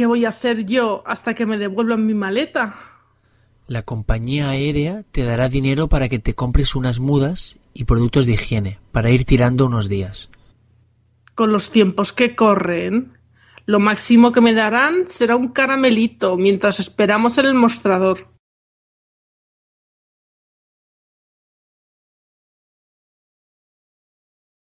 ¿Qué voy a hacer yo hasta que me devuelvan mi maleta? La compañía aérea te dará dinero para que te compres unas mudas y productos de higiene para ir tirando unos días. Con los tiempos que corren, lo máximo que me darán será un caramelito mientras esperamos en el mostrador.